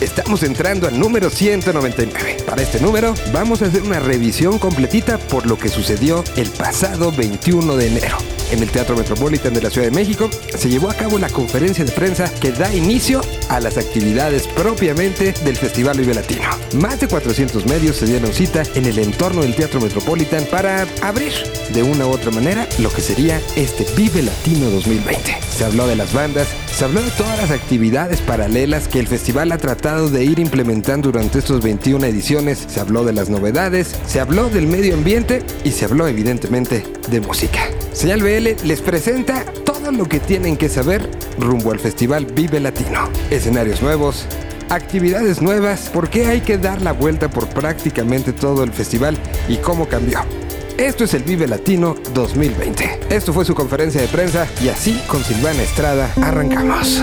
Estamos entrando al número 199. Para este número vamos a hacer una revisión completita por lo que sucedió el pasado 21 de enero. En el Teatro Metropolitan de la Ciudad de México se llevó a cabo la conferencia de prensa que da inicio a las actividades propiamente del Festival Vive Latino. Más de 400 medios se dieron cita en el entorno del Teatro Metropolitan para abrir de una u otra manera lo que sería este Vive Latino 2020. Se habló de las bandas, se habló de todas las actividades paralelas que el festival ha tratado de ir implementando durante estos 21 ediciones, se habló de las novedades, se habló del medio ambiente y se habló evidentemente de música. Señal BL les presenta todo lo que tienen que saber rumbo al festival Vive Latino. Escenarios nuevos, actividades nuevas, por qué hay que dar la vuelta por prácticamente todo el festival y cómo cambió. Esto es el Vive Latino 2020. Esto fue su conferencia de prensa y así con Silvana Estrada arrancamos.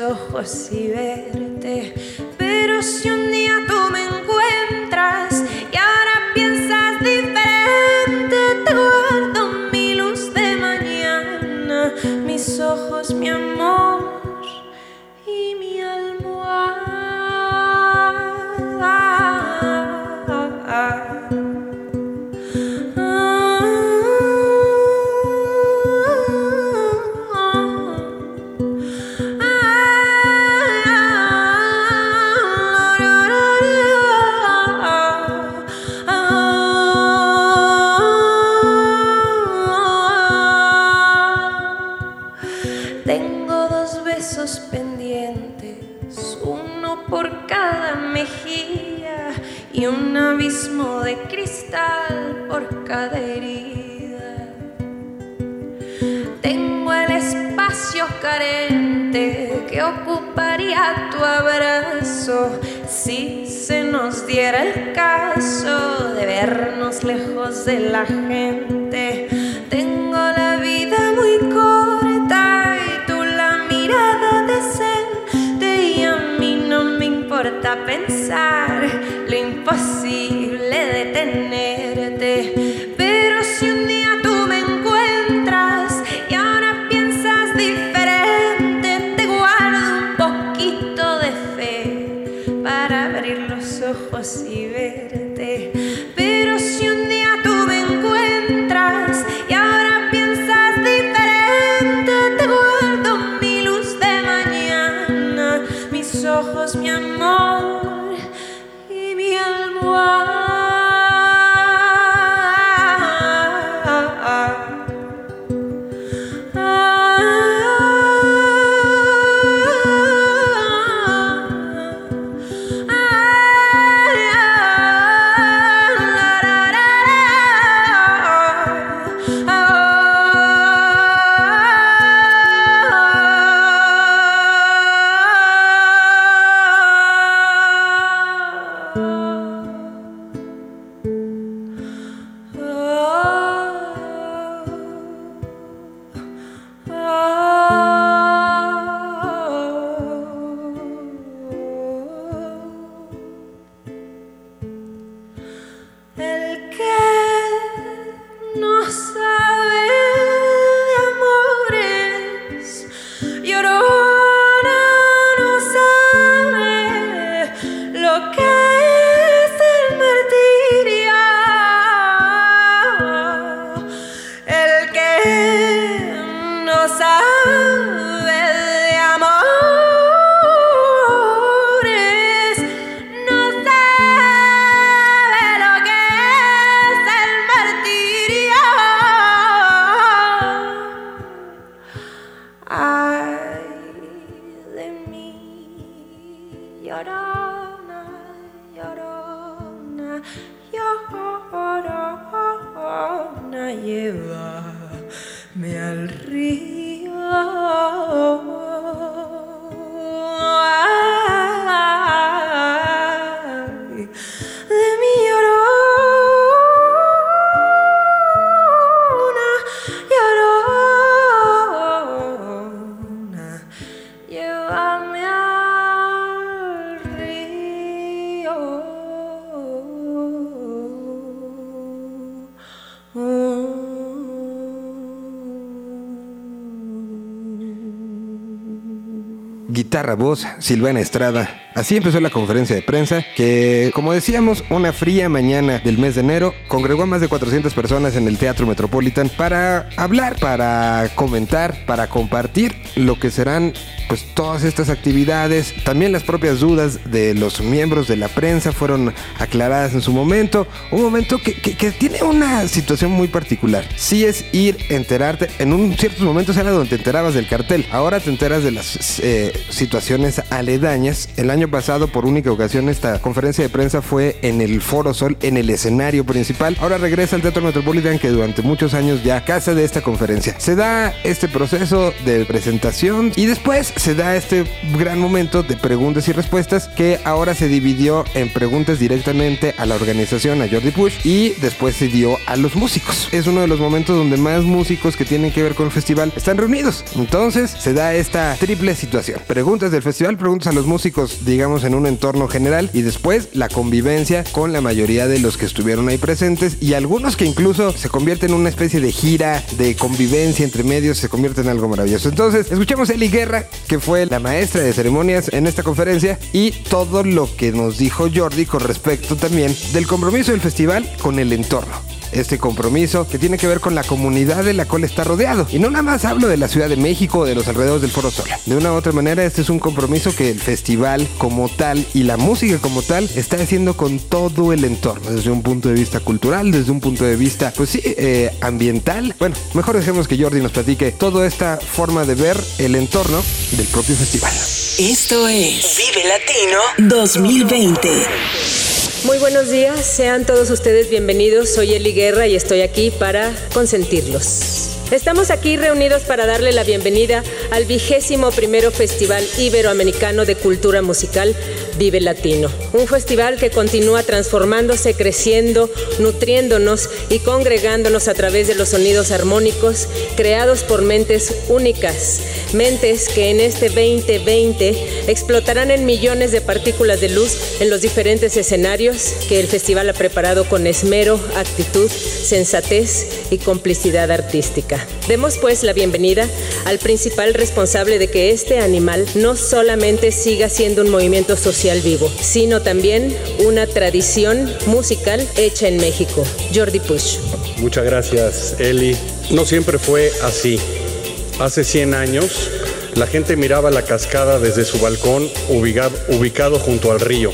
ojos y verte. Pero si tu abrazo si se nos diera el caso de vernos lejos de la gente. Tengo la vida muy corta y tú la mirada decente y a mí no me importa pensar lo imposible de tenerte. Guitarra, voz, Silvana Estrada. Así empezó la conferencia de prensa que, como decíamos, una fría mañana del mes de enero congregó a más de 400 personas en el Teatro Metropolitan para hablar, para comentar, para compartir lo que serán pues todas estas actividades. También las propias dudas de los miembros de la prensa fueron aclaradas en su momento. Un momento que, tiene una situación muy particular. Sí es ir, enterarte. En un ciertos momentos era donde te enterabas del cartel. Ahora te enteras de las eh, situaciones aledañas. El año pasado, por única ocasión, esta conferencia de prensa fue en el Foro Sol, en el escenario principal. Ahora regresa al Teatro Metropolitan, que durante muchos años ya casa de esta conferencia. Se da este proceso de presentación y después se da este gran momento de preguntas y respuestas que ahora se dividió en preguntas directamente a la organización, a Jordi Push, y después se dio a los músicos. Es uno de los momentos donde más músicos que tienen que ver con el festival están reunidos. Entonces se da esta triple situación. Preguntas del festival, preguntas a los músicos, digamos, en un entorno general, y después la convivencia con la mayoría de los que estuvieron ahí presentes y algunos que incluso se convierten en una especie de gira de convivencia entre medios, se convierte en algo maravilloso. Entonces, escuchamos a Eli Guerra, que fue la maestra de ceremonias en esta conferencia, y todo lo que nos dijo Jordi con respecto también del compromiso del festival con el entorno este compromiso que tiene que ver con la comunidad de la cual está rodeado. Y no nada más hablo de la Ciudad de México o de los alrededores del Foro Sol. De una u otra manera, este es un compromiso que el festival como tal y la música como tal está haciendo con todo el entorno, desde un punto de vista cultural, desde un punto de vista, pues sí, eh, ambiental. Bueno, mejor dejemos que Jordi nos platique toda esta forma de ver el entorno del propio festival. Esto es Vive Latino 2020. Muy buenos días, sean todos ustedes bienvenidos. Soy Eli Guerra y estoy aquí para consentirlos. Estamos aquí reunidos para darle la bienvenida al vigésimo primero Festival Iberoamericano de Cultura Musical Vive Latino. Un festival que continúa transformándose, creciendo, nutriéndonos y congregándonos a través de los sonidos armónicos creados por mentes únicas. Mentes que en este 2020 explotarán en millones de partículas de luz en los diferentes escenarios que el festival ha preparado con esmero, actitud, sensatez y complicidad artística. Demos pues la bienvenida al principal responsable de que este animal no solamente siga siendo un movimiento social vivo, sino también una tradición musical hecha en México. Jordi Push. Muchas gracias, Eli. No siempre fue así. Hace 100 años, la gente miraba la cascada desde su balcón ubicado, ubicado junto al río.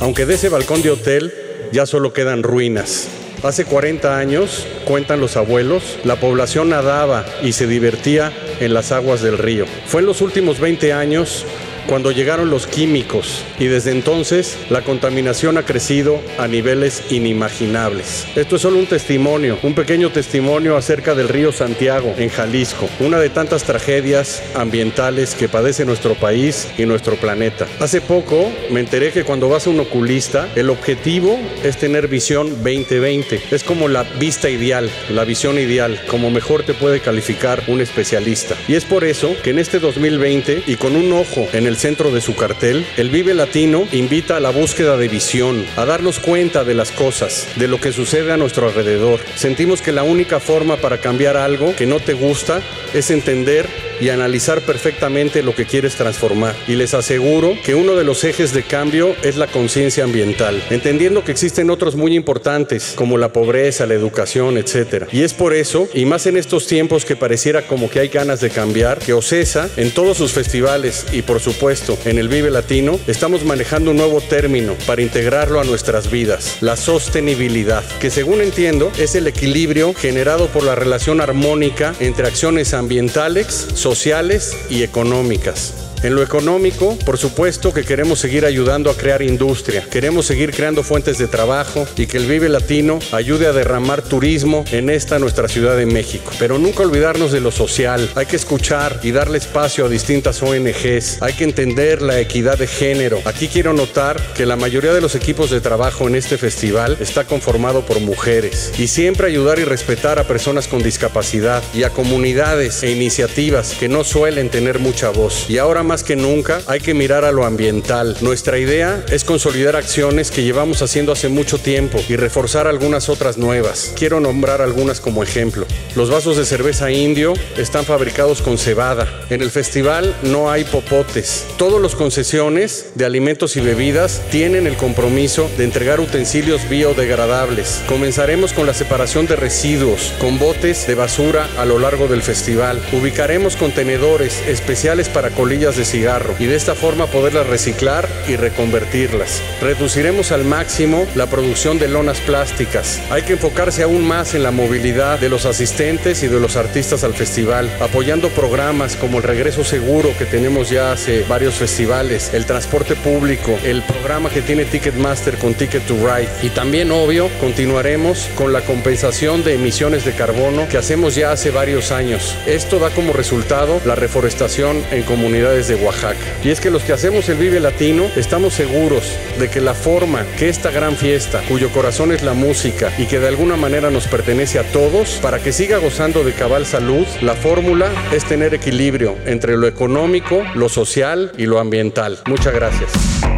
Aunque de ese balcón de hotel ya solo quedan ruinas. Hace 40 años, cuentan los abuelos, la población nadaba y se divertía en las aguas del río. Fue en los últimos 20 años cuando llegaron los químicos y desde entonces la contaminación ha crecido a niveles inimaginables. Esto es solo un testimonio, un pequeño testimonio acerca del río Santiago en Jalisco, una de tantas tragedias ambientales que padece nuestro país y nuestro planeta. Hace poco me enteré que cuando vas a un oculista, el objetivo es tener visión 2020. Es como la vista ideal, la visión ideal, como mejor te puede calificar un especialista. Y es por eso que en este 2020 y con un ojo en el centro de su cartel, el Vive Latino invita a la búsqueda de visión, a darnos cuenta de las cosas, de lo que sucede a nuestro alrededor. Sentimos que la única forma para cambiar algo que no te gusta es entender y analizar perfectamente lo que quieres transformar. Y les aseguro que uno de los ejes de cambio es la conciencia ambiental, entendiendo que existen otros muy importantes como la pobreza, la educación, etc. Y es por eso, y más en estos tiempos que pareciera como que hay ganas de cambiar, que OCESA en todos sus festivales y por supuesto en el Vive Latino estamos manejando un nuevo término para integrarlo a nuestras vidas, la sostenibilidad, que según entiendo es el equilibrio generado por la relación armónica entre acciones ambientales, sociales y económicas. En lo económico, por supuesto que queremos seguir ayudando a crear industria, queremos seguir creando fuentes de trabajo y que el Vive Latino ayude a derramar turismo en esta nuestra Ciudad de México. Pero nunca olvidarnos de lo social, hay que escuchar y darle espacio a distintas ONGs, hay que entender la equidad de género. Aquí quiero notar que la mayoría de los equipos de trabajo en este festival está conformado por mujeres y siempre ayudar y respetar a personas con discapacidad y a comunidades e iniciativas que no suelen tener mucha voz. Y ahora más que nunca hay que mirar a lo ambiental. Nuestra idea es consolidar acciones que llevamos haciendo hace mucho tiempo y reforzar algunas otras nuevas. Quiero nombrar algunas como ejemplo. Los vasos de cerveza indio están fabricados con cebada. En el festival no hay popotes. Todos los concesiones de alimentos y bebidas tienen el compromiso de entregar utensilios biodegradables. Comenzaremos con la separación de residuos con botes de basura a lo largo del festival. Ubicaremos contenedores especiales para colillas de cigarro y de esta forma poderlas reciclar y reconvertirlas. Reduciremos al máximo la producción de lonas plásticas. Hay que enfocarse aún más en la movilidad de los asistentes y de los artistas al festival, apoyando programas como el regreso seguro que tenemos ya hace varios festivales, el transporte público, el programa que tiene Ticketmaster con Ticket to Ride y también obvio continuaremos con la compensación de emisiones de carbono que hacemos ya hace varios años. Esto da como resultado la reforestación en comunidades de Oaxaca. Y es que los que hacemos el Vive Latino estamos seguros de que la forma que esta gran fiesta, cuyo corazón es la música y que de alguna manera nos pertenece a todos, para que siga gozando de cabal salud, la fórmula es tener equilibrio entre lo económico, lo social y lo ambiental. Muchas gracias.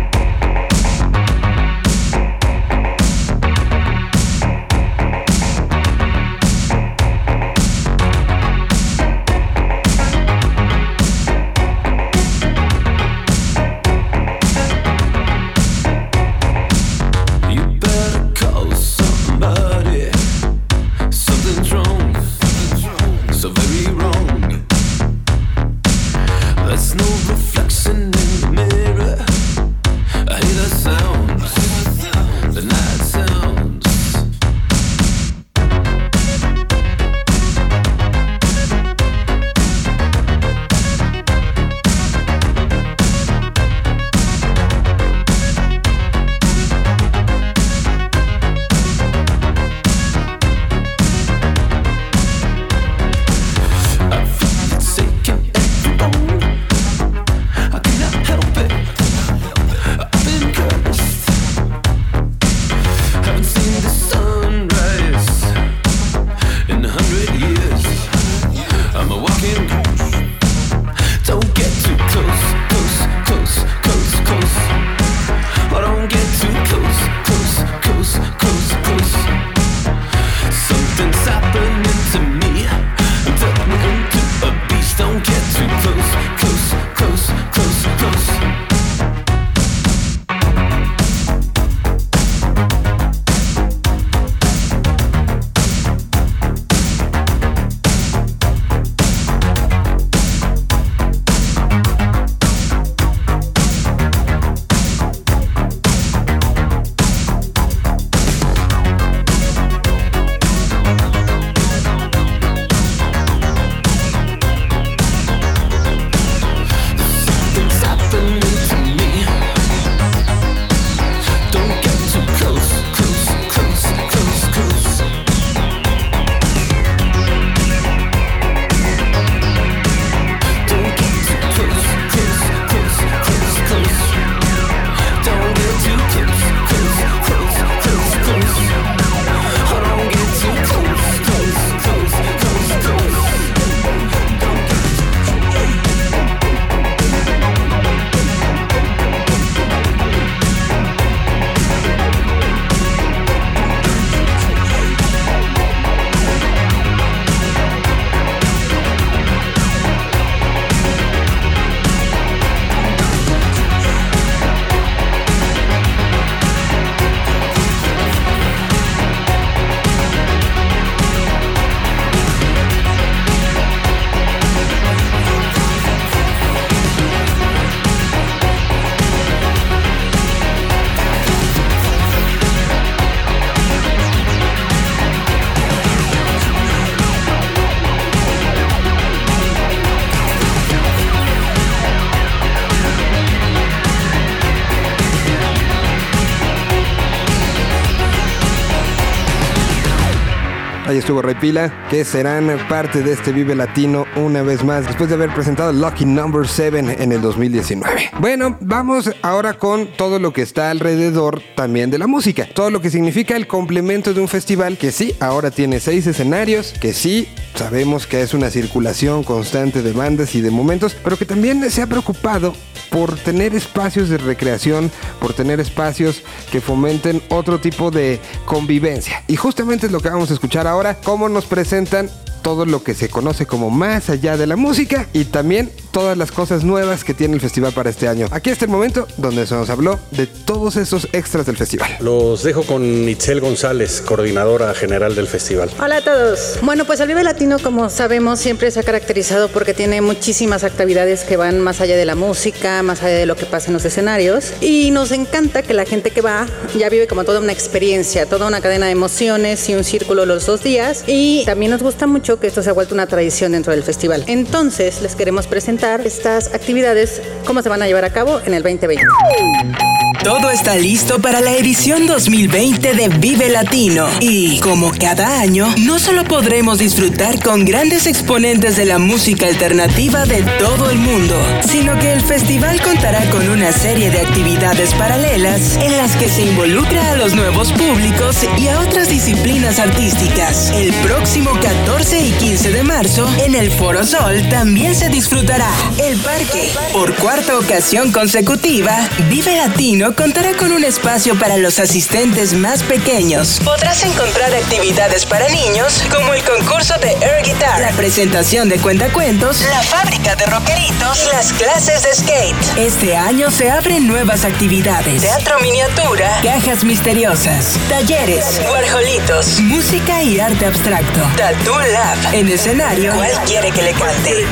Ahí estuvo Rey Pila, que serán parte de este Vive Latino una vez más, después de haber presentado Lucky Number 7 en el 2019. Bueno, vamos ahora con todo lo que está alrededor también de la música, todo lo que significa el complemento de un festival que sí, ahora tiene seis escenarios, que sí, sabemos que es una circulación constante de bandas y de momentos, pero que también se ha preocupado por tener espacios de recreación, por tener espacios que fomenten otro tipo de convivencia. Y justamente es lo que vamos a escuchar ahora, cómo nos presentan todo lo que se conoce como más allá de la música y también todas las cosas nuevas que tiene el festival para este año. Aquí está el momento donde se nos habló de todos esos extras del festival. Los dejo con Itzel González, coordinadora general del festival. Hola a todos. Bueno, pues el Vive Latino, como sabemos, siempre se ha caracterizado porque tiene muchísimas actividades que van más allá de la música, más allá de lo que pasa en los escenarios. Y nos encanta que la gente que va ya vive como toda una experiencia, toda una cadena de emociones y un círculo los dos días. Y también nos gusta mucho que esto se ha vuelto una tradición dentro del festival. Entonces, les queremos presentar estas actividades, cómo se van a llevar a cabo en el 2020. Todo está listo para la edición 2020 de Vive Latino. Y como cada año, no solo podremos disfrutar con grandes exponentes de la música alternativa de todo el mundo, sino que el festival contará con una serie de actividades paralelas en las que se involucra a los nuevos públicos y a otras disciplinas artísticas. El próximo 14 y 15 de marzo, en el Foro Sol, también se disfrutará el parque. Por cuarta ocasión consecutiva, Vive Latino contará con un espacio para los asistentes más pequeños. Podrás encontrar actividades para niños como el concurso de Air Guitar, la presentación de cuentacuentos, la fábrica de rockeritos y las clases de skate. Este año se abren nuevas actividades. Teatro miniatura, cajas misteriosas, talleres, guarjolitos, música y arte abstracto. Tattoo Lab. En escenario, ¿cuál quiere que le cante?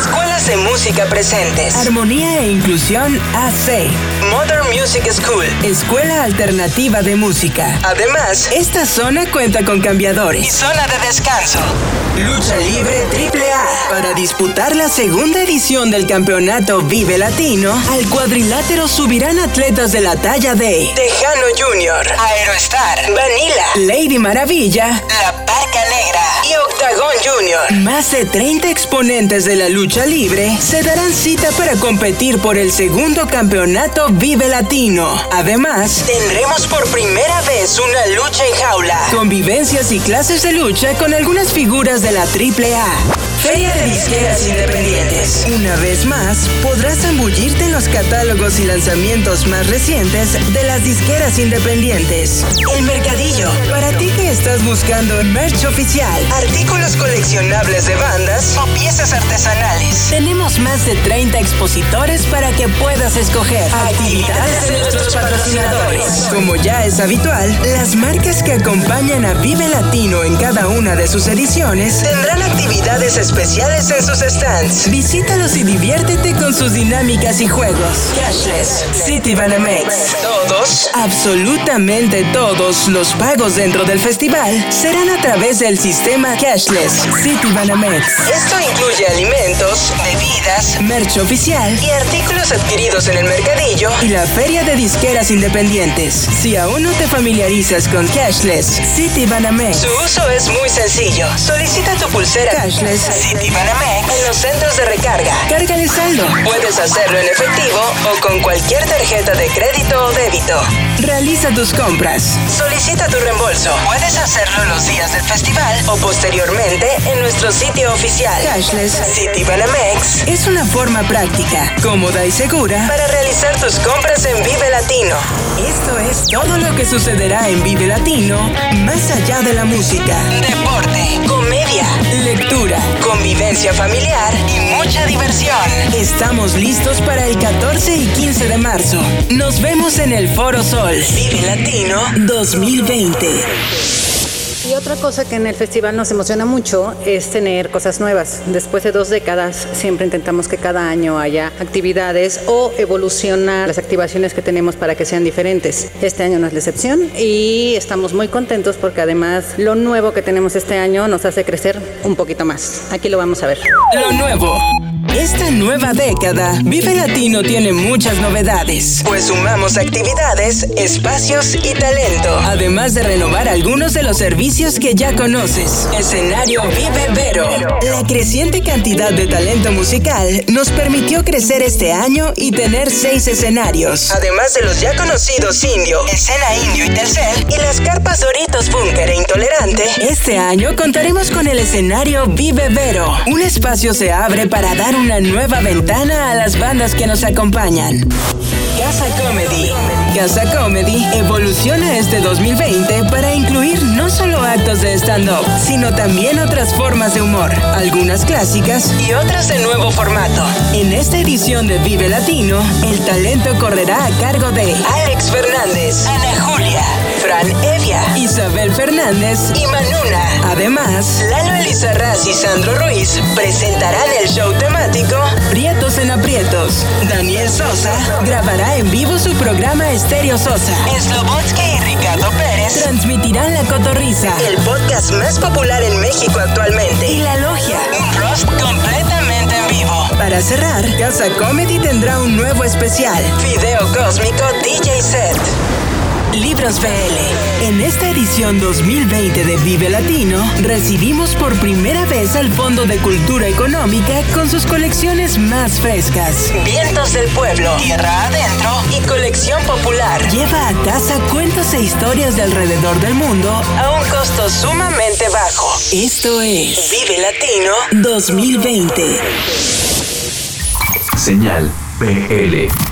Escuelas de música presentes. Armonía e inclusión AC. Modern Music School, Escuela Alternativa de Música. Además, esta zona cuenta con cambiadores y zona de descanso. Lucha Libre AAA. Para disputar la segunda edición del campeonato Vive Latino, al cuadrilátero subirán atletas de la talla de Tejano Junior, Aerostar, Vanilla, Lady Maravilla, La Parca Negra y Octagon Junior. Más de 30 exponentes de la lucha libre se darán cita para competir por el segundo campeonato Vive Latino. Además, tendremos por primera vez una lucha en jaula, convivencias y clases de lucha con algunas figuras de la AAA. Feria de Disqueras Independientes. Una vez más, podrás zambullirte en los catálogos y lanzamientos más recientes de las disqueras independientes. El Mercadillo. Para ti que estás buscando merch oficial, artículos coleccionables de bandas o piezas artesanales. Tenemos más de 30 expositores para que puedas escoger actividades de nuestros patrocinadores. Como ya es habitual, las marcas que acompañan a Vive Latino en cada una de sus ediciones tendrán actividades especiales en sus stands. Visítalos y diviértete con sus dinámicas y juegos. Cashless, City Banamex. Todos, absolutamente todos los pagos dentro del festival serán a través del sistema Cashless City Banamex. Esto incluye alimentos, bebidas, merch oficial y artículos adquiridos en el mercadillo y la feria de disqueras independientes. Si aún no te familiarizas con Cashless City Banamex, su uso es muy sencillo. Solicita tu pulsera Cashless City Banamex en los centros de recarga. Cárgale saldo. Puedes hacerlo en efectivo o con cualquier tarjeta de crédito o débito. Realiza tus compras. Solicita tu reembolso. Puedes hacerlo los días del festival o posteriormente en nuestro sitio oficial. Cashless City Banamex es una forma práctica, cómoda y segura para realizar tus compras en Vive Latino. Esto es todo lo que sucederá en Vive Latino, más allá de la música, deporte, comedia, lectura, convivencia familiar y mucha diversión. Estamos listos para el 14 y 15 de marzo. Nos vemos en el Foro Sol. Vive Latino 2020. Y otra cosa que en el festival nos emociona mucho es tener cosas nuevas. Después de dos décadas siempre intentamos que cada año haya actividades o evolucionar las activaciones que tenemos para que sean diferentes. Este año no es la excepción y estamos muy contentos porque además lo nuevo que tenemos este año nos hace crecer un poquito más. Aquí lo vamos a ver. Lo nuevo. Esta nueva década, Vive Latino tiene muchas novedades, pues sumamos actividades, espacios y talento, además de renovar algunos de los servicios que ya conoces. Escenario Vive Vero. La creciente cantidad de talento musical nos permitió crecer este año y tener seis escenarios, además de los ya conocidos Indio, Escena Indio y Tercer, y las carpas Doritos Bunker e Intolerante. Este año contaremos con el escenario Vive Vero. Un espacio se abre para dar una nueva ventana a las bandas que nos acompañan. Casa Comedy. Casa Comedy evoluciona este 2020 para incluir no solo actos de stand-up, sino también otras formas de humor, algunas clásicas y otras de nuevo formato. En esta edición de Vive Latino, el talento correrá a cargo de Alex Fernández, Ana Julia, Fran Evia, Isabel Fernández y Manuna. Además, Lalo Elizarraz y Sandro Ruiz presentarán el show temático Prietos en Aprietos. Daniel Sosa grabará en vivo su programa Estéreo Sosa. Slobotsky y Ricardo Pérez transmitirán La Cotorrisa, el podcast más popular en México actualmente. Y La Logia, un roast completamente en vivo. Para cerrar, Casa Comedy tendrá un nuevo especial, Video Cósmico DJ Set. Libros BL. En esta edición 2020 de Vive Latino, recibimos por primera vez al Fondo de Cultura Económica con sus colecciones más frescas. Vientos del Pueblo, Tierra Adentro y Colección Popular. Lleva a casa cuentos e historias de alrededor del mundo a un costo sumamente bajo. Esto es Vive Latino 2020. Señal BL.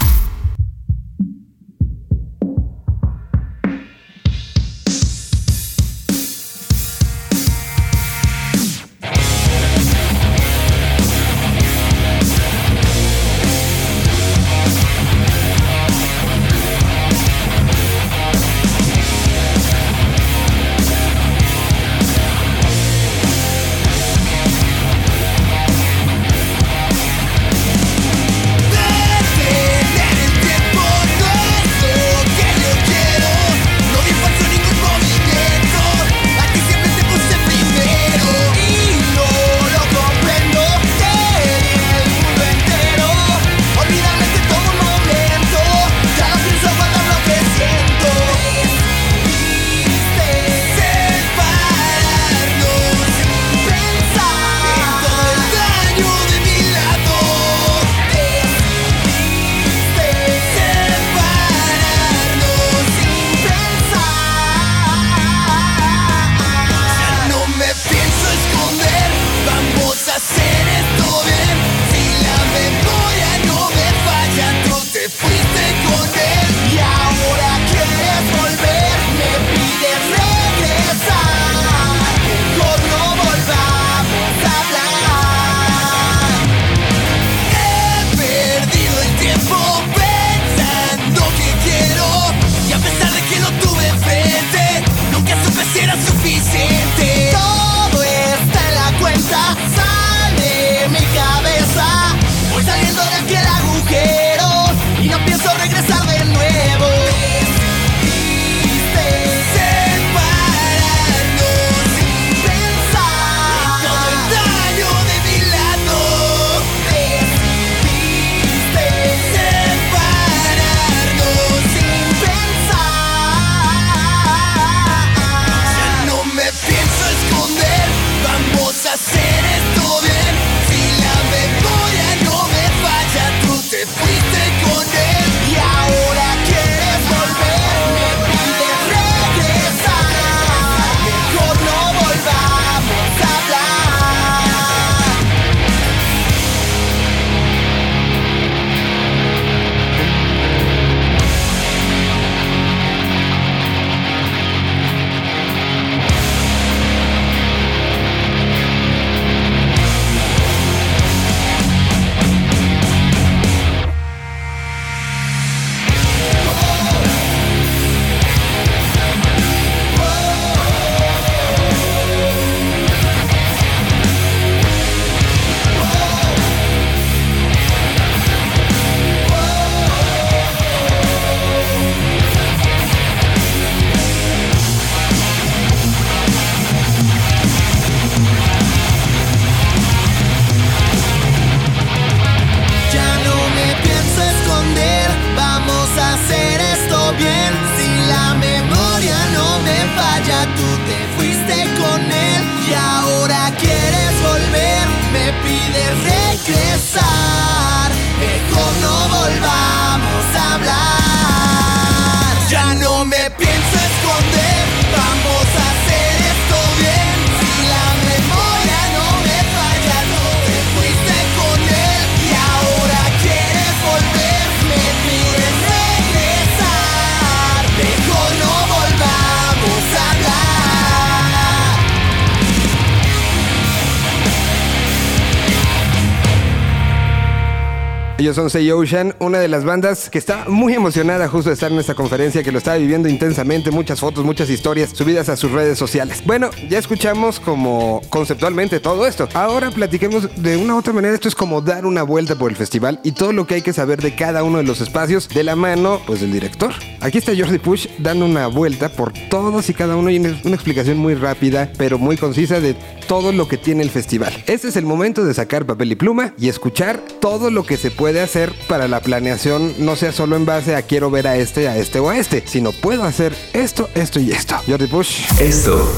Ellos son Say Ocean, una de las bandas que está muy emocionada justo de estar en esta conferencia, que lo estaba viviendo intensamente, muchas fotos, muchas historias subidas a sus redes sociales. Bueno, ya escuchamos como conceptualmente todo esto. Ahora platiquemos de una u otra manera. Esto es como dar una vuelta por el festival y todo lo que hay que saber de cada uno de los espacios de la mano, pues del director. Aquí está Jordi Push dando una vuelta por todos y cada uno y una explicación muy rápida, pero muy concisa de todo lo que tiene el festival. Este es el momento de sacar papel y pluma y escuchar todo lo que se puede hacer para la planeación, no sea solo en base a quiero ver a este, a este o a este, sino puedo hacer esto, esto y esto. Jordi Push. Esto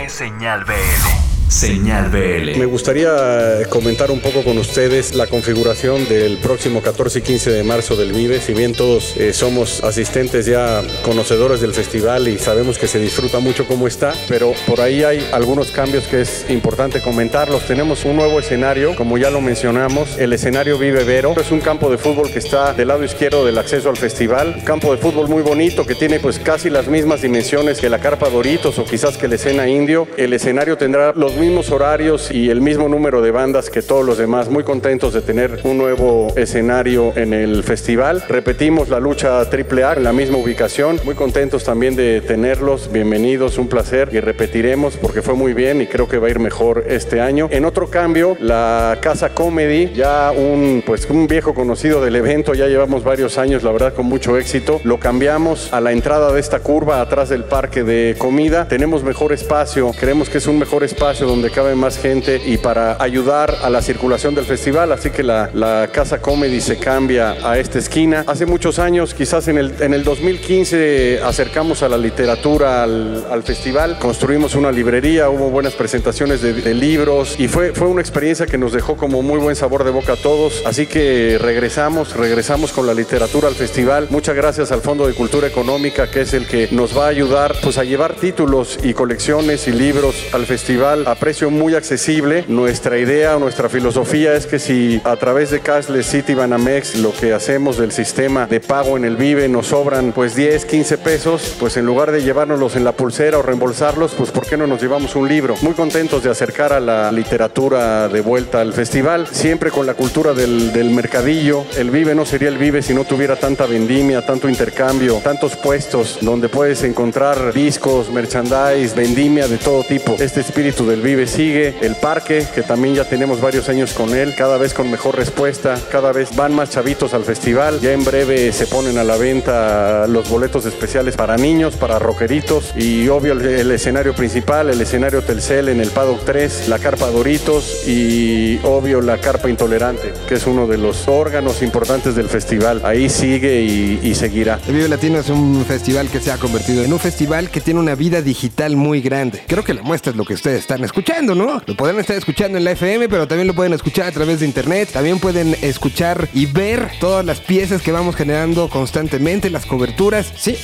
es Señal BL. Señal BL. Me gustaría comentar un poco con ustedes la configuración del próximo 14 y 15 de marzo del Vive. Si bien todos eh, somos asistentes ya conocedores del festival y sabemos que se disfruta mucho como está, pero por ahí hay algunos cambios que es importante comentarlos. Tenemos un nuevo escenario, como ya lo mencionamos, el escenario Vive Vero. Es un campo de fútbol que está del lado izquierdo del acceso al festival. Un campo de fútbol muy bonito que tiene pues casi las mismas dimensiones que la Carpa Doritos o quizás que la escena Indio. El escenario tendrá los mismos horarios y el mismo número de bandas que todos los demás. Muy contentos de tener un nuevo escenario en el festival. Repetimos la lucha AAA en la misma ubicación. Muy contentos también de tenerlos. Bienvenidos, un placer. Y repetiremos porque fue muy bien y creo que va a ir mejor este año. En otro cambio, la Casa Comedy, ya un, pues, un viejo conocido del evento, ya llevamos varios años, la verdad, con mucho éxito. Lo cambiamos a la entrada de esta curva, atrás del parque de comida. Tenemos mejor espacio, creemos que es un mejor espacio donde cabe más gente y para ayudar a la circulación del festival. Así que la, Casa Comedy se cambia a esta esquina. Hace muchos años, quizás en el, en el 2015, acercamos a la literatura al, al festival. Construimos una librería, hubo buenas presentaciones de, libros y fue, fue una experiencia que nos dejó como muy buen sabor de boca a todos. Así que regresamos, regresamos con la literatura al festival. Muchas gracias al Fondo de Cultura Económica, que es el que nos va a ayudar pues, a llevar títulos y colecciones y libros al festival precio muy accesible. Nuestra idea, nuestra filosofía es que si a través de Cashless City Banamex lo que hacemos del sistema de pago en el Vive nos sobran pues 10, 15 pesos, pues en lugar de llevárnoslos en la pulsera o reembolsarlos, pues ¿por qué no nos llevamos un libro? Muy contentos de acercar a la literatura de vuelta al festival, siempre con la cultura del, del mercadillo. El Vive no sería el Vive si no tuviera tanta vendimia, tanto intercambio, tantos puestos donde puedes encontrar discos, merchandise, vendimia de todo tipo. Este espíritu del Vive sigue. El parque, que también ya tenemos varios años con él, cada vez con mejor respuesta, cada vez van más chavitos al festival. Ya en breve se ponen a la venta los boletos especiales para niños, para rockeritos y obvio el, escenario principal, el escenario Telcel en el Paddock 3, la carpa Doritos y obvio la carpa Intolerante, que es uno de los órganos importantes del festival. Ahí sigue y, y seguirá. El Vive Latino es un festival que se ha convertido en un festival que tiene una vida digital muy grande. Creo que la muestra es lo que ustedes están escuchando, ¿no? Lo podrán estar escuchando en la FM, pero también lo pueden escuchar a través de internet. También pueden escuchar y ver todas las piezas que vamos generando constantemente, las coberturas. Sí,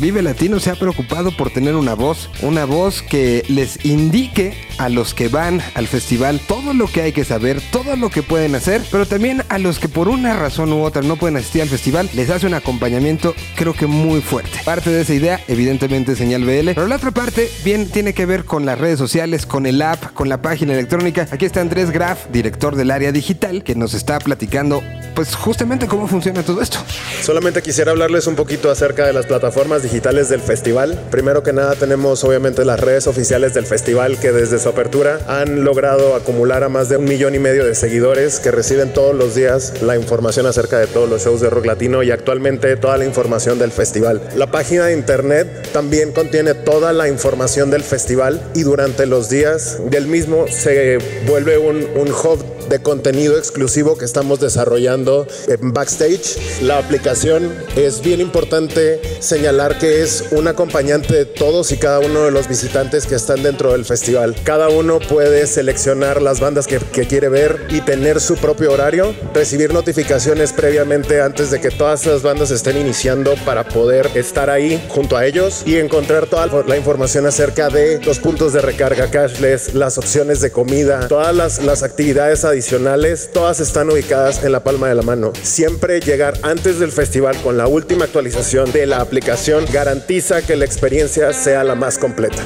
Vive Latino se ha preocupado por tener una voz, una voz que les indique a los que van al festival todo lo que hay que saber, todo lo que pueden hacer, pero también a los que por una razón u otra no pueden asistir al festival, les hace un acompañamiento creo que muy fuerte. Parte de esa idea, evidentemente, señal BL, pero la otra parte bien tiene que ver con las redes sociales, con el app, con la página electrónica. Aquí está Andrés Graf, director del área digital, que nos está platicando pues justamente cómo funciona todo esto. Solamente quisiera hablarles un poquito acerca de las plataformas digitales del festival. Primero que nada tenemos obviamente las redes oficiales del festival que desde su apertura han logrado acumular a más de un millón y medio de seguidores que reciben todos los días la información acerca de todos los shows de rock latino y actualmente toda la información del festival. La página de internet también contiene toda la información del festival y durante los días del mismo se vuelve un, un hub de contenido exclusivo que estamos desarrollando en backstage. La aplicación es bien importante señalar que es un acompañante de todos y cada uno de los visitantes que están dentro del festival. Cada uno puede seleccionar las bandas que, que quiere ver y tener su propio horario, recibir notificaciones previamente antes de que todas las bandas estén iniciando para poder estar ahí junto a ellos y encontrar toda la información acerca de los puntos de recarga cashless, las opciones de comida, todas las, las actividades adicionales, todas están ubicadas en la palma de la mano. Siempre llegar antes del festival con la última actualización de la aplicación garantiza que la experiencia sea la más completa.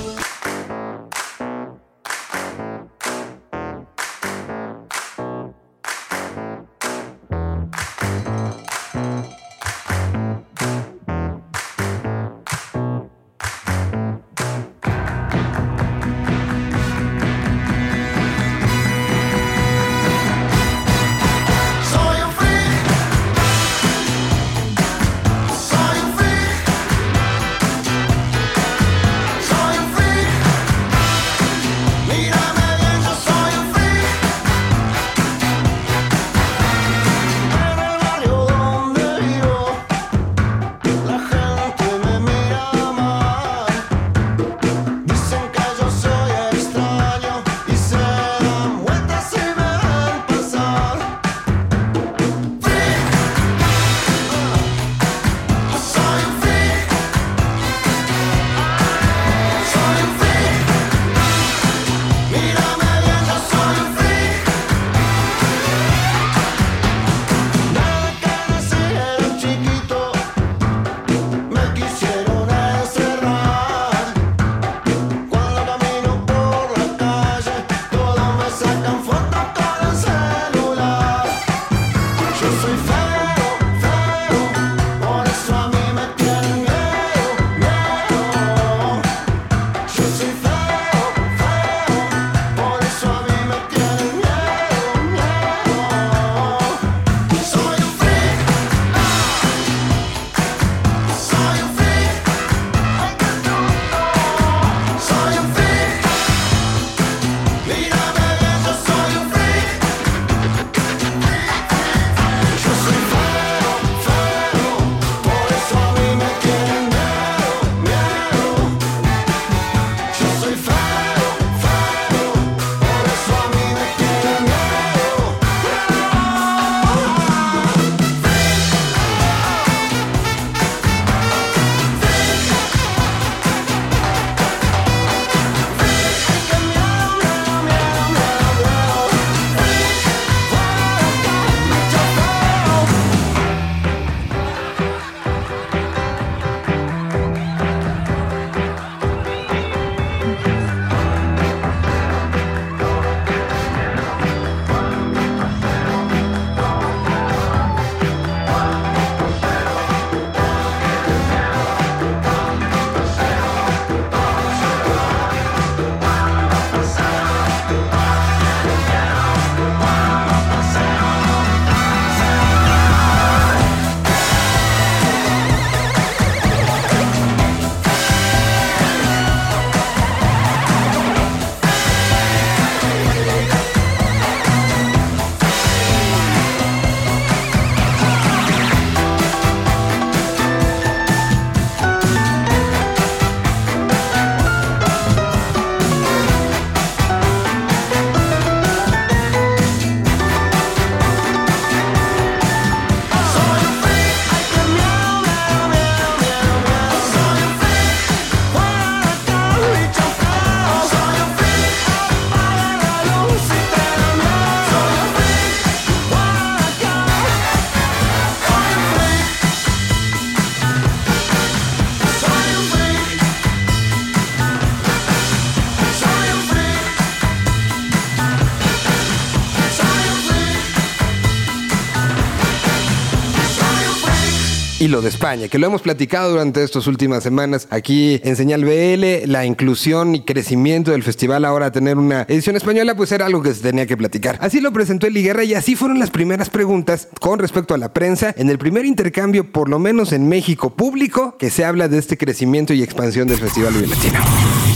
Y lo de España, que lo hemos platicado durante estas últimas semanas aquí en Señal BL, la inclusión y crecimiento del festival ahora tener una edición española, pues era algo que se tenía que platicar. Así lo presentó Eli Guerra y así fueron las primeras preguntas con respecto a la prensa en el primer intercambio, por lo menos en México público, que se habla de este crecimiento y expansión del Festival Latino.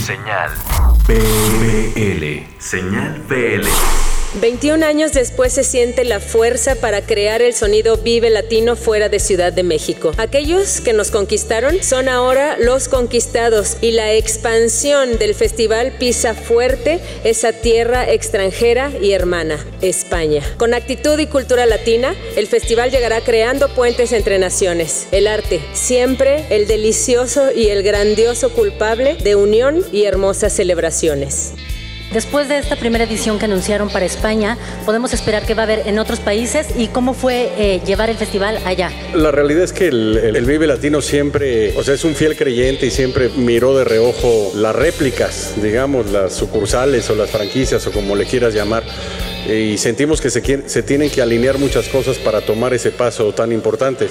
Señal BL. Señal BL. 21 años después se siente la fuerza para crear el sonido Vive Latino fuera de Ciudad de México. Aquellos que nos conquistaron son ahora los conquistados y la expansión del festival pisa fuerte esa tierra extranjera y hermana, España. Con actitud y cultura latina, el festival llegará creando puentes entre naciones. El arte, siempre el delicioso y el grandioso culpable de unión y hermosas celebraciones. Después de esta primera edición que anunciaron para España, podemos esperar que va a haber en otros países y cómo fue eh, llevar el festival allá. La realidad es que el, el, Vive Latino siempre, o sea, es un fiel creyente y siempre miró de reojo las réplicas, digamos, las sucursales o las franquicias o como le quieras llamar y sentimos que se, se, tienen que alinear muchas cosas para tomar ese paso tan importante.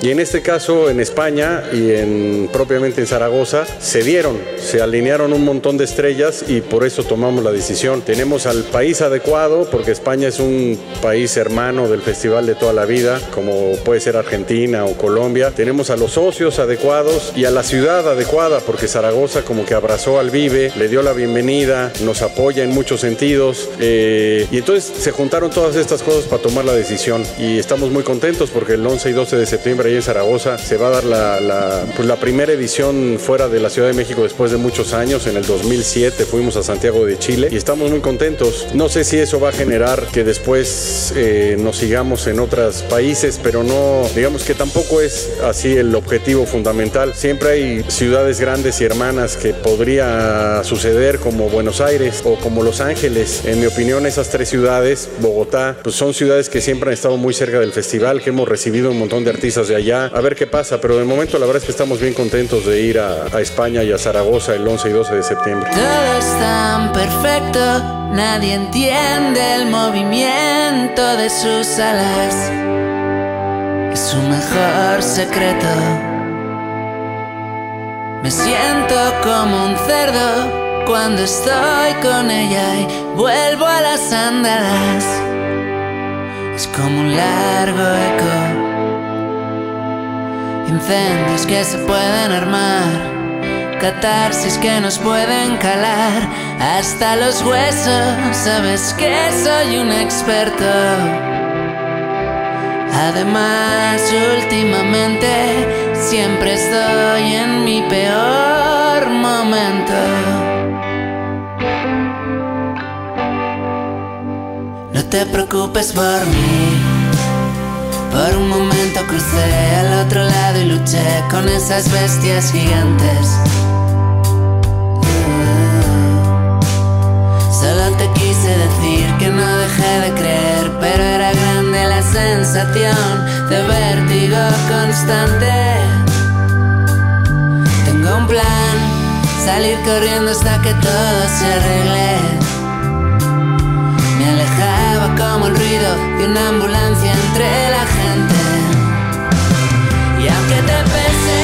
Y en este caso, en España y en, propiamente en Zaragoza, se dieron, se alinearon un montón de estrellas y por eso tomamos la decisión. Tenemos al país adecuado, porque España es un país hermano del festival de toda la vida, como puede ser Argentina o Colombia. Tenemos a los socios adecuados y a la ciudad adecuada, porque Zaragoza como que abrazó al Vive, le dio la bienvenida, nos apoya en muchos sentidos. Eh, y entonces se juntaron todas estas cosas para tomar la decisión y estamos muy contentos porque el 11 y 12 de septiembre ahí en Zaragoza se va a dar la, la, pues la primera edición fuera de la Ciudad de México después de muchos años. En el 2007 fuimos a Santiago de Chile y estamos muy contentos. No sé si eso va a generar que después eh, nos sigamos en otros países, pero no, digamos que tampoco es así el objetivo fundamental. Siempre hay ciudades grandes y hermanas que podría suceder como Buenos Aires o como Los Ángeles. En mi opinión, esas tres ciudades ciudades, Bogotá, pues son ciudades que siempre han estado muy cerca del festival, que hemos recibido un montón de artistas de allá. A ver qué pasa, pero de momento la verdad es que estamos bien contentos de ir a, a España y a Zaragoza el 11 y 12 de septiembre. Todo es tan perfecto, nadie entiende el movimiento de sus alas. Es su mejor secreto. Me siento como un cerdo cuando estoy con ella y vuelvo a las andadas. Es como un largo eco. Incendios que se pueden armar, catarsis que nos pueden calar hasta los huesos. Sabes que soy un experto. Además, últimamente siempre estoy en mi peor momento. Te preocupes por mí. Por un momento crucé al otro lado y luché con esas bestias gigantes. Solo te quise decir que no dejé de creer, pero era grande la sensación de vértigo constante. Tengo un plan, salir corriendo hasta que todo se arregle. Alejaba como el ruido de una ambulancia entre la gente. Y aunque te pese,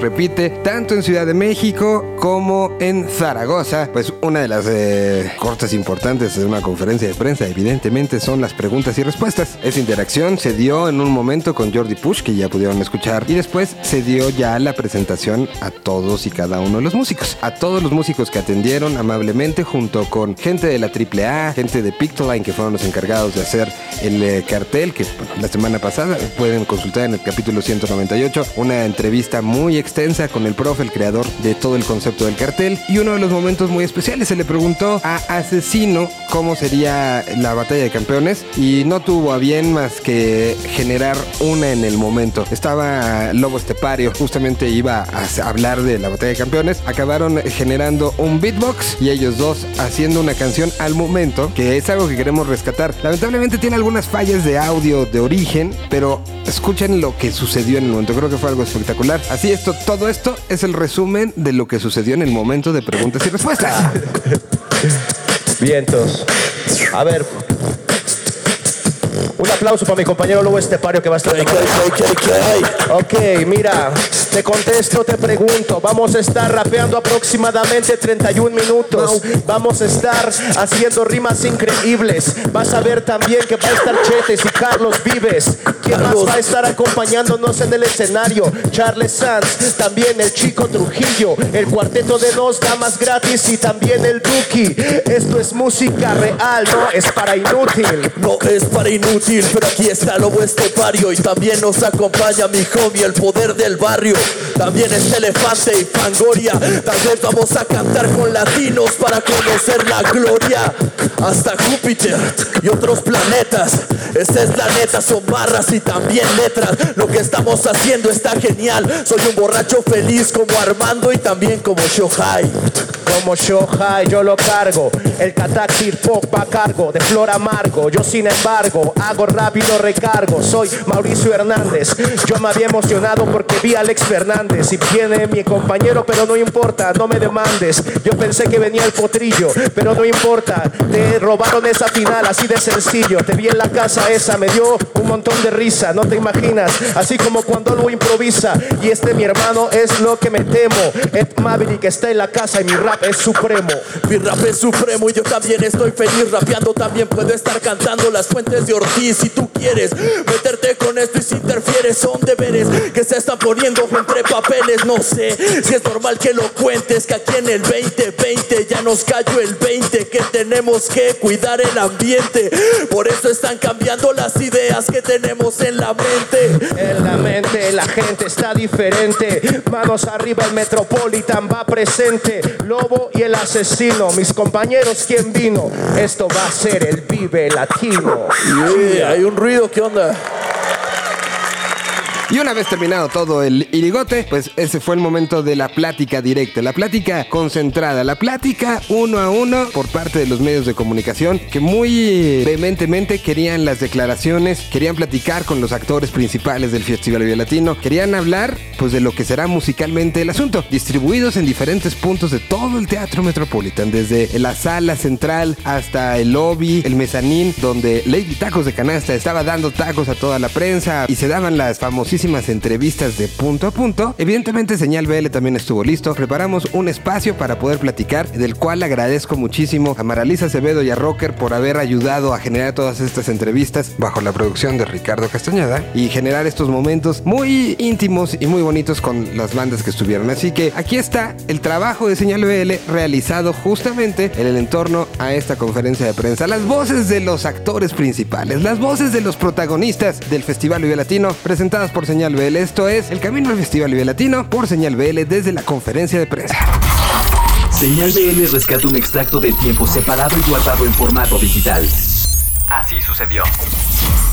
repite tanto en Ciudad de México como Zaragoza, pues una de las eh, cortes importantes de una conferencia de prensa evidentemente son las preguntas y respuestas. Esa interacción se dio en un momento con Jordi Push, que ya pudieron escuchar, y después se dio ya la presentación a todos y cada uno de los músicos. A todos los músicos que atendieron amablemente junto con gente de la AAA, gente de Pictoline que fueron los encargados de hacer el eh, cartel que bueno, la semana pasada pueden consultar en el capítulo 100 1998, una entrevista muy extensa con el profe, el creador de todo el concepto del cartel. Y uno de los momentos muy especiales se le preguntó a Asesino cómo sería la batalla de campeones y no tuvo a bien más que generar una en el momento. Estaba Lobo Estepario, justamente iba a hablar de la batalla de campeones. Acabaron generando un beatbox y ellos dos haciendo una canción al momento, que es algo que queremos rescatar. Lamentablemente tiene algunas fallas de audio de origen, pero escuchen lo que sucedió en el momento. Creo que fue algo espectacular. Así esto, todo esto es el resumen de lo que sucedió en el momento de preguntas y respuestas. Vientos. A ver. Aplauso para mi compañero Lobo Estepario que va a estar. Ok, mira, te contesto, te pregunto. Vamos a estar rapeando aproximadamente 31 minutos. Vamos a estar haciendo rimas increíbles. Vas a ver también que va a estar Chetes y Carlos Vives. ¿Quién más va a estar acompañándonos en el escenario? Charles Sanz, también el chico Trujillo, el cuarteto de dos damas gratis y también el Duki. Esto es música real, no es para inútil. No es para inútil, pero aquí está Lobo Estepario y también nos acompaña mi homie, el poder del barrio. También es Elefante y Fangoria. Tal vez vamos a cantar con latinos para conocer la gloria. Hasta Júpiter y otros planetas. Esta es la neta, son barras y también letras. Lo que estamos haciendo está genial. Soy un borracho feliz como Armando y también como Shohai. Como Shohai, yo lo cargo. El Kataxir Pop va a cargo de Flor Amargo. Yo, sin embargo, hago rápido recargo. Soy Mauricio Hernández. Yo me había emocionado porque vi a Alex Fernández. Y viene mi compañero, pero no importa, no me demandes. Yo pensé que venía el potrillo, pero no importa. Te robaron esa final, así de sencillo. Te vi en la casa esa, me dio un montón de risa, no te imaginas. Así como cuando lo improvisa. Y este mi hermano es lo que me temo. Ed Maverick está en la casa y mi rap es supremo. Mi rap es supremo y yo también estoy feliz rapeando. También puedo estar cantando las fuentes de Ortiz. Tú quieres meterte con esto y si interfieres, son deberes que se están poniendo entre papeles. No sé si es normal que lo cuentes. Que aquí en el 2020 ya nos cayó el 20. Que tenemos que cuidar el ambiente. Por eso están cambiando las ideas que tenemos en la mente. En la mente la gente está diferente. Manos arriba, el Metropolitan va presente. Lobo y el asesino, mis compañeros, ¿quién vino? Esto va a ser el Vive Latino. Yeah, hay un ruido, ¿qué onda? Y una vez terminado todo el irigote, pues ese fue el momento de la plática directa, la plática concentrada, la plática uno a uno por parte de los medios de comunicación que muy vehementemente querían las declaraciones, querían platicar con los actores principales del Festival Vive Latino, querían hablar pues de lo que será musicalmente el asunto, distribuidos en diferentes puntos de todo el Teatro Metropolitan, desde la sala central hasta el lobby, el mezanín, donde Lady Tacos de Canasta estaba dando tacos a toda la prensa y se daban las famosísimas entrevistas de punto a punto. Evidentemente Señal BL también estuvo listo. Preparamos un espacio para poder platicar, del cual agradezco muchísimo a Maralisa Acevedo y a Rocker por haber ayudado a generar todas estas entrevistas bajo la producción de Ricardo Castañeda y generar estos momentos muy íntimos y muy bonitos con las bandas que estuvieron. Así que aquí está el trabajo de Señal BL realizado justamente en el entorno a esta conferencia de prensa. Las voces de los actores principales, las voces de los protagonistas del Festival Vive Latino presentadas por Señal BL. Esto es El Camino al Festival Vive Latino por Señal BL desde la conferencia de prensa. Señal BL rescata un extracto del tiempo separado y guardado en formato digital. Así sucedió.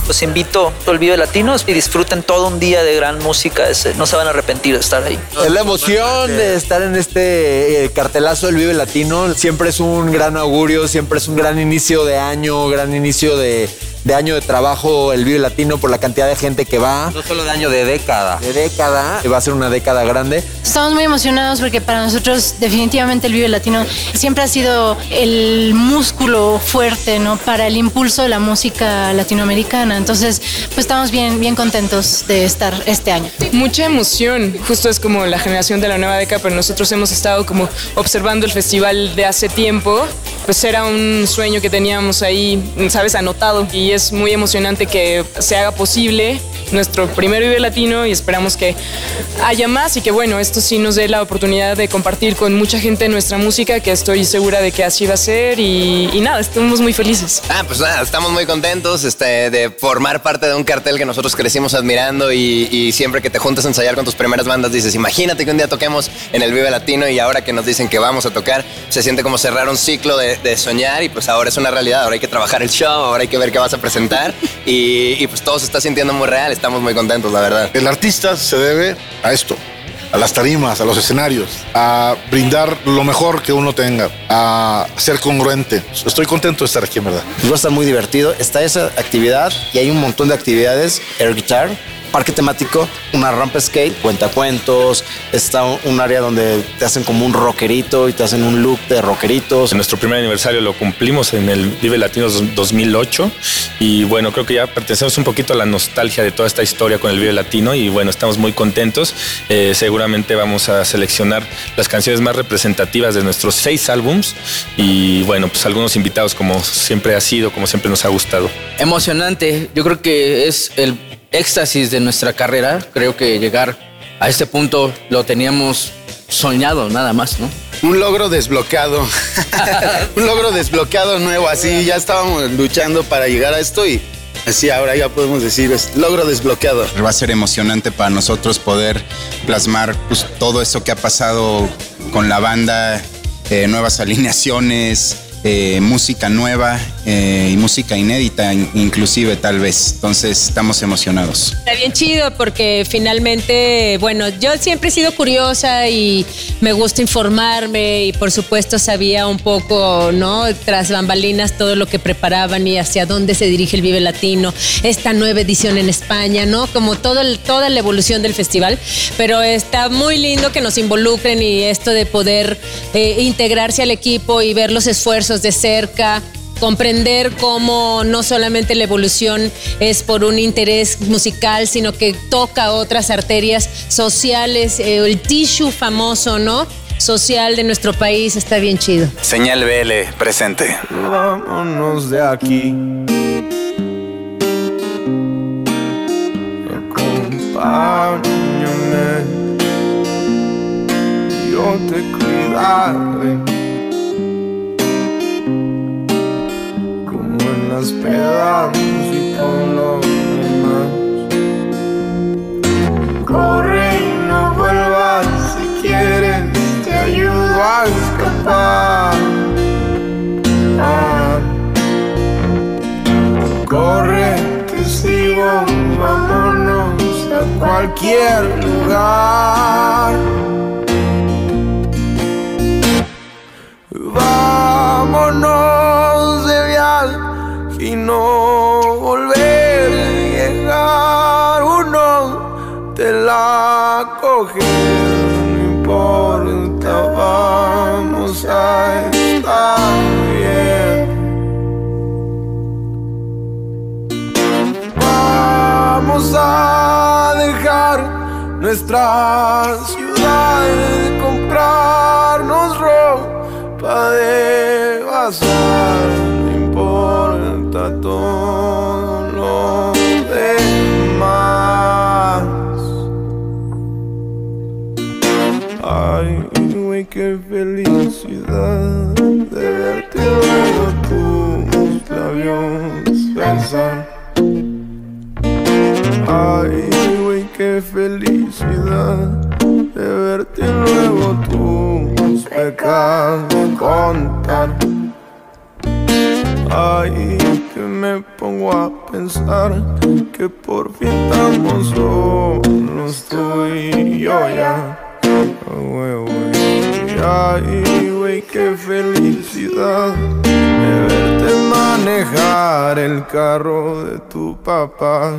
Los invito al Vive Latinos y disfruten todo un día de gran música. Es- No se van a arrepentir de estar ahí. Es la emoción de estar en este eh, cartelazo del Vive Latino. Siempre es un gran augurio, siempre es un gran inicio de año, gran inicio de, de año de trabajo el Vive Latino por la cantidad de gente que va. No solo de año, de década. De década. Que va a ser una década grande. Estamos muy emocionados porque para nosotros definitivamente el Vive Latino siempre ha sido el músculo fuerte, ¿no? Para el impulso de la música latinoamericana. Entonces, pues estamos bien, bien contentos de estar este año. Mucha emoción. Justo es como la generación de la nueva década, pero nosotros hemos estado como observando el festival de hace tiempo. Pues era un sueño que teníamos ahí, sabes, anotado. Y es muy emocionante que se haga posible nuestro primer Vive Latino y esperamos que haya más y que bueno, esto sí nos dé la oportunidad de compartir con mucha gente nuestra música, que estoy segura de que así va a ser y, nada, estamos muy felices. Ah, pues nada, estamos muy contentos este, de formar parte de un cartel que nosotros crecimos admirando y, siempre que te juntas a ensayar con tus primeras bandas dices, imagínate que un día toquemos en el Vive Latino y ahora que nos dicen que vamos a tocar, se siente como cerrar un ciclo de, de soñar y pues ahora es una realidad, ahora hay que trabajar el show, ahora hay que ver qué vas a presentar y, y pues todo se está sintiendo muy real, estamos muy contentos, la verdad. El artista se debe a esto, a las tarimas, a los escenarios, a brindar lo mejor que uno tenga, a ser congruente. Estoy contento de estar aquí, en verdad. Pues va a estar muy divertido. Está esa actividad y hay un montón de actividades. Air Guitar, parque temático, una rampa skate, cuentacuentos, está un, área donde te hacen como un rockerito y te hacen un look de rockeritos. Nuestro primer aniversario lo cumplimos en el Vive Latino 2008 y bueno, creo que ya pertenecemos un poquito a la nostalgia de toda esta historia con el Vive Latino y bueno, estamos muy contentos. Eh, seguramente vamos a seleccionar las canciones más representativas de nuestros seis álbums y bueno, pues algunos invitados como siempre ha sido, como siempre nos ha gustado. Emocionante, yo creo que es el éxtasis de nuestra carrera. Creo que llegar a este punto lo teníamos soñado nada más, ¿no? Un logro desbloqueado. un logro desbloqueado nuevo, así ya estábamos luchando para llegar a esto y así ahora ya podemos decir es logro desbloqueado. Va a ser emocionante para nosotros poder plasmar pues, todo eso que ha pasado con la banda, eh, nuevas alineaciones, eh, música nueva eh, y música inédita in- inclusive tal vez. Entonces estamos emocionados. Está bien chido porque finalmente, bueno, yo siempre he sido curiosa y me gusta informarme y por supuesto sabía un poco, ¿no? Tras bambalinas todo lo que preparaban y hacia dónde se dirige el Vive Latino, esta nueva edición en España, ¿no? Como todo el- toda la evolución del festival, pero está muy lindo que nos involucren y esto de poder eh, integrarse al equipo y ver los esfuerzos de cerca comprender cómo no solamente la evolución es por un interés musical, sino que toca otras arterias sociales, eh, el tissue famoso, ¿no? Social de nuestro país, está bien chido. Señal BL presente. Vámonos de aquí. Acompáñame. Yo te cuidaré. Las pedas y con lo demás. Corre y no vuelvas si quieres. Te ayudo a escapar. Ah. Corre, te sigo, vámonos a cualquier lugar. Vámonos y no volver a llegar. Uno te la coge, no importa, vamos a estar bien. Vamos a dejar nuestra ciudad de comprarnos ropa de bazar. Todo lo demás. Ay, güey, qué felicidad de verte luego tus labios besar. Ay, güey, qué felicidad de verte luego tus pecados contar. Ay, que me pongo a pensar que por fin estamos solos tú y yo ya. Ah. Ay, güey, qué felicidad de verte manejar el carro de tu papá.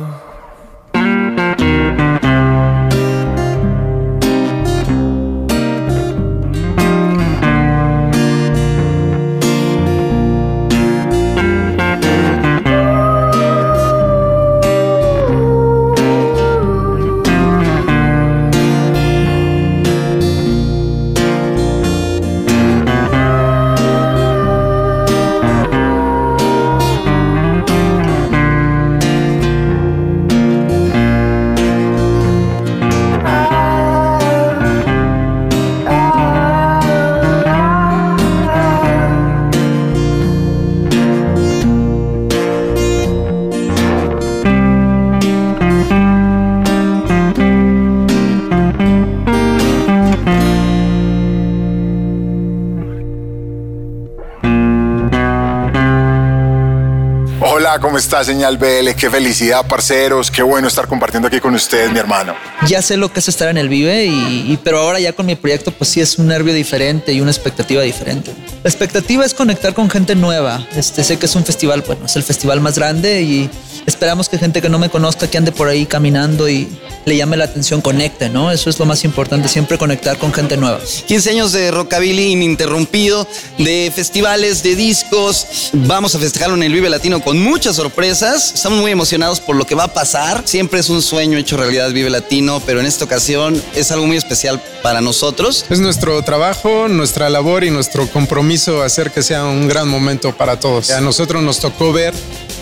¿Cómo está, señal BL? Qué felicidad, parceros. Qué bueno estar compartiendo aquí con ustedes, mi hermano. Ya sé lo que es estar en el Vive, y- pero ahora ya con mi proyecto, pues sí es un nervio diferente y una expectativa diferente. La expectativa es conectar con gente nueva. Este, sé que es un festival, bueno, es el festival más grande y esperamos que gente que no me conozca, que ande por ahí caminando y le llame la atención, conecte, ¿no? Eso es lo más importante, siempre conectar con gente nueva. 15 años de rockabilly ininterrumpido, de festivales, de discos. Vamos a festejarlo en el Vive Latino con muchas sorpresas. Estamos muy emocionados por lo que va a pasar. Siempre es un sueño hecho realidad Vive Latino, pero en esta ocasión es algo muy especial para nosotros. Es nuestro trabajo, nuestra labor y nuestro compromiso hacer que sea un gran momento para todos. A nosotros nos tocó ver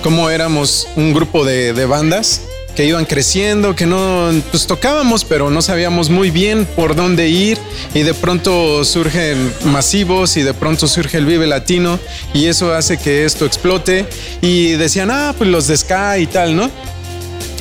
cómo éramos un grupo de, de bandas que iban creciendo, que no, pues tocábamos, pero no sabíamos muy bien por dónde ir y de pronto surgen masivos y de pronto surge el Vive Latino y eso hace que esto explote y decían, ah, pues los de Ska y tal, ¿no?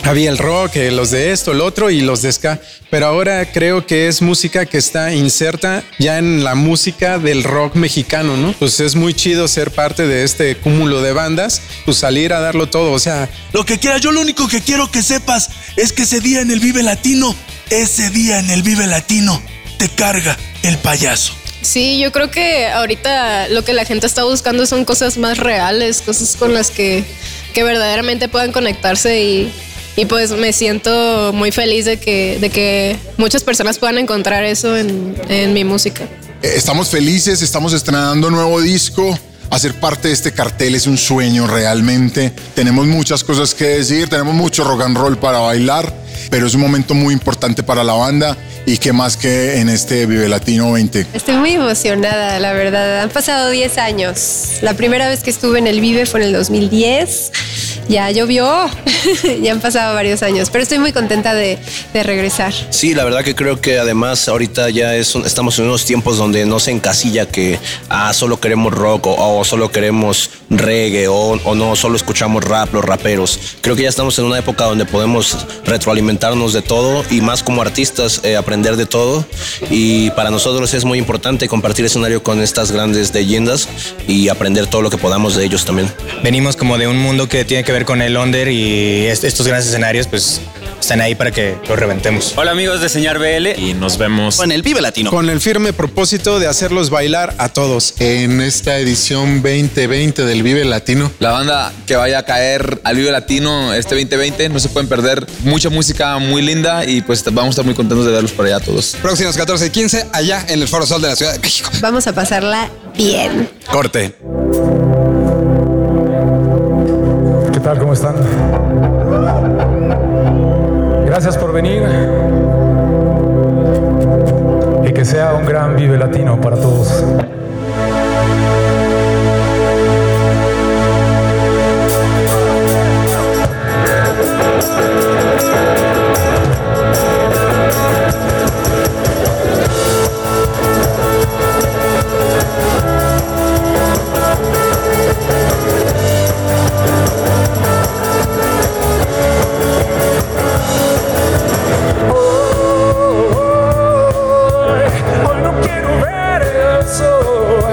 Había el rock, eh, los de esto, el otro y los de ska, pero ahora creo que es música que está inserta ya en la música del rock mexicano, ¿no? Pues es muy chido ser parte de este cúmulo de bandas, pues salir a darlo todo, o sea, Lo que quieras, yo lo único que quiero que sepas es que ese día en el Vive Latino, ese día en el Vive Latino, te carga el payaso. Sí, yo creo que ahorita lo que la gente está buscando son cosas más reales, cosas con las que, que verdaderamente puedan conectarse y, y pues me siento muy feliz de que, de que muchas personas puedan encontrar eso en, en mi música. Eh, Estamos felices, estamos estrenando nuevo disco. Hacer parte de este cartel es un sueño realmente. Tenemos muchas cosas que decir, tenemos mucho rock and roll para bailar, pero es un momento muy importante para la banda y qué más que en este Vive Latino 20. Estoy muy emocionada, la verdad. Han pasado 10 años. La primera vez que estuve en el Vive fue en el 2010. Ya llovió, ya han pasado varios años, pero estoy muy contenta de, de regresar. Sí, la verdad que creo que además ahorita ya es un- estamos en unos tiempos donde no se encasilla que ah, solo queremos rock o, o solo queremos reggae o, o no, solo escuchamos rap, los raperos. Creo que ya estamos en una época donde podemos retroalimentarnos de todo y más como artistas eh, aprender de todo. Y para nosotros es muy importante compartir escenario con estas grandes leyendas y aprender todo lo que podamos de ellos también. Venimos como de un mundo que tiene que ver con el under y est- estos grandes escenarios pues están ahí para que los reventemos. Hola amigos de Señal BL y nos vemos en el Vive Latino. Con el firme propósito de hacerlos bailar a todos. En esta edición 2020 del Vive Latino. La banda que vaya a caer al Vive Latino este 2020, no se pueden perder mucha música muy linda y pues vamos a estar muy contentos de verlos por allá a todos. Próximos 14 y 15 allá en el Foro Sol de la Ciudad de México. Vamos a pasarla bien. Corte. ¿Qué tal? ¿Cómo están? Venir. Y que sea un gran Vive Latino para todos. no quiero ver el sol.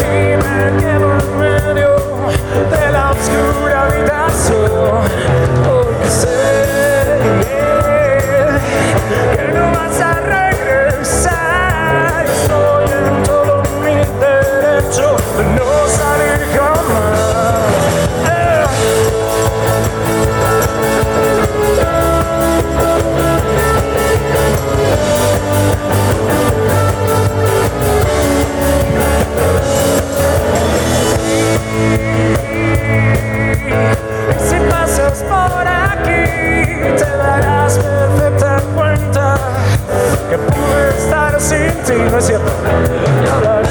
Y me quedo en medio de la oscura habitación porque sé que no vas a regresar. Estoy en todo mi derecho. te darás perfecta cuenta que pude estar sin ti, no es cierto. Hablaremos,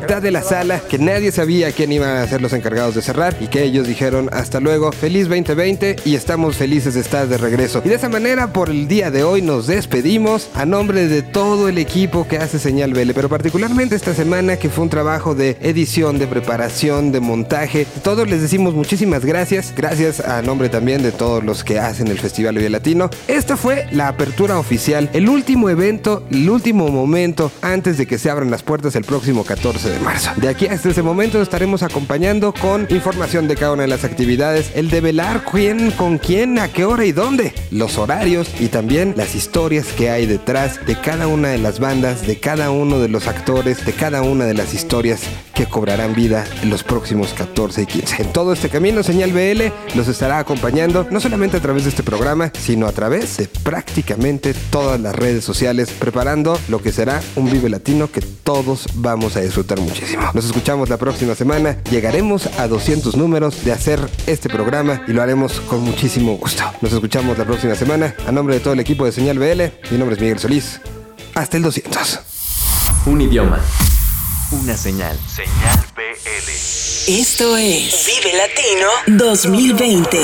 mitad de la sala, que nadie sabía quién iban a ser los encargados de cerrar y que ellos dijeron hasta luego, feliz 2020 y estamos felices de estar de regreso. Y de esa manera por el día de hoy nos despedimos a nombre de todo el equipo que hace Señal Vele, pero particularmente esta semana que fue un trabajo de edición, de preparación, de montaje. Todos les decimos muchísimas gracias, gracias a nombre también de todos los que hacen el Festival Vive Latino. Esta fue la apertura oficial, el último evento, el último momento antes de que se abran las puertas el próximo 14 de marzo. De aquí hasta ese momento estaremos acompañando con información de cada una de las actividades, el develar quién, con quién, a qué hora y dónde, los horarios y también las historias que hay detrás de cada una de las bandas, de cada uno de los actores, de cada una de las historias que cobrarán vida en los próximos 14 y 15. En todo este camino, Señal BL los estará acompañando no solamente a través de este programa, sino a través de prácticamente todas las redes sociales, preparando lo que será un Vive Latino que todos vamos a disfrutar muchísimo. Nos escuchamos la próxima semana, llegaremos a 200 números de hacer este programa y lo haremos con muchísimo gusto. Nos escuchamos la próxima semana. A nombre de todo el equipo de Señal BL, mi nombre es Miguel Solís. Hasta el 200. Un idioma. Una señal. Señal BL. Esto es Vive Latino 2020.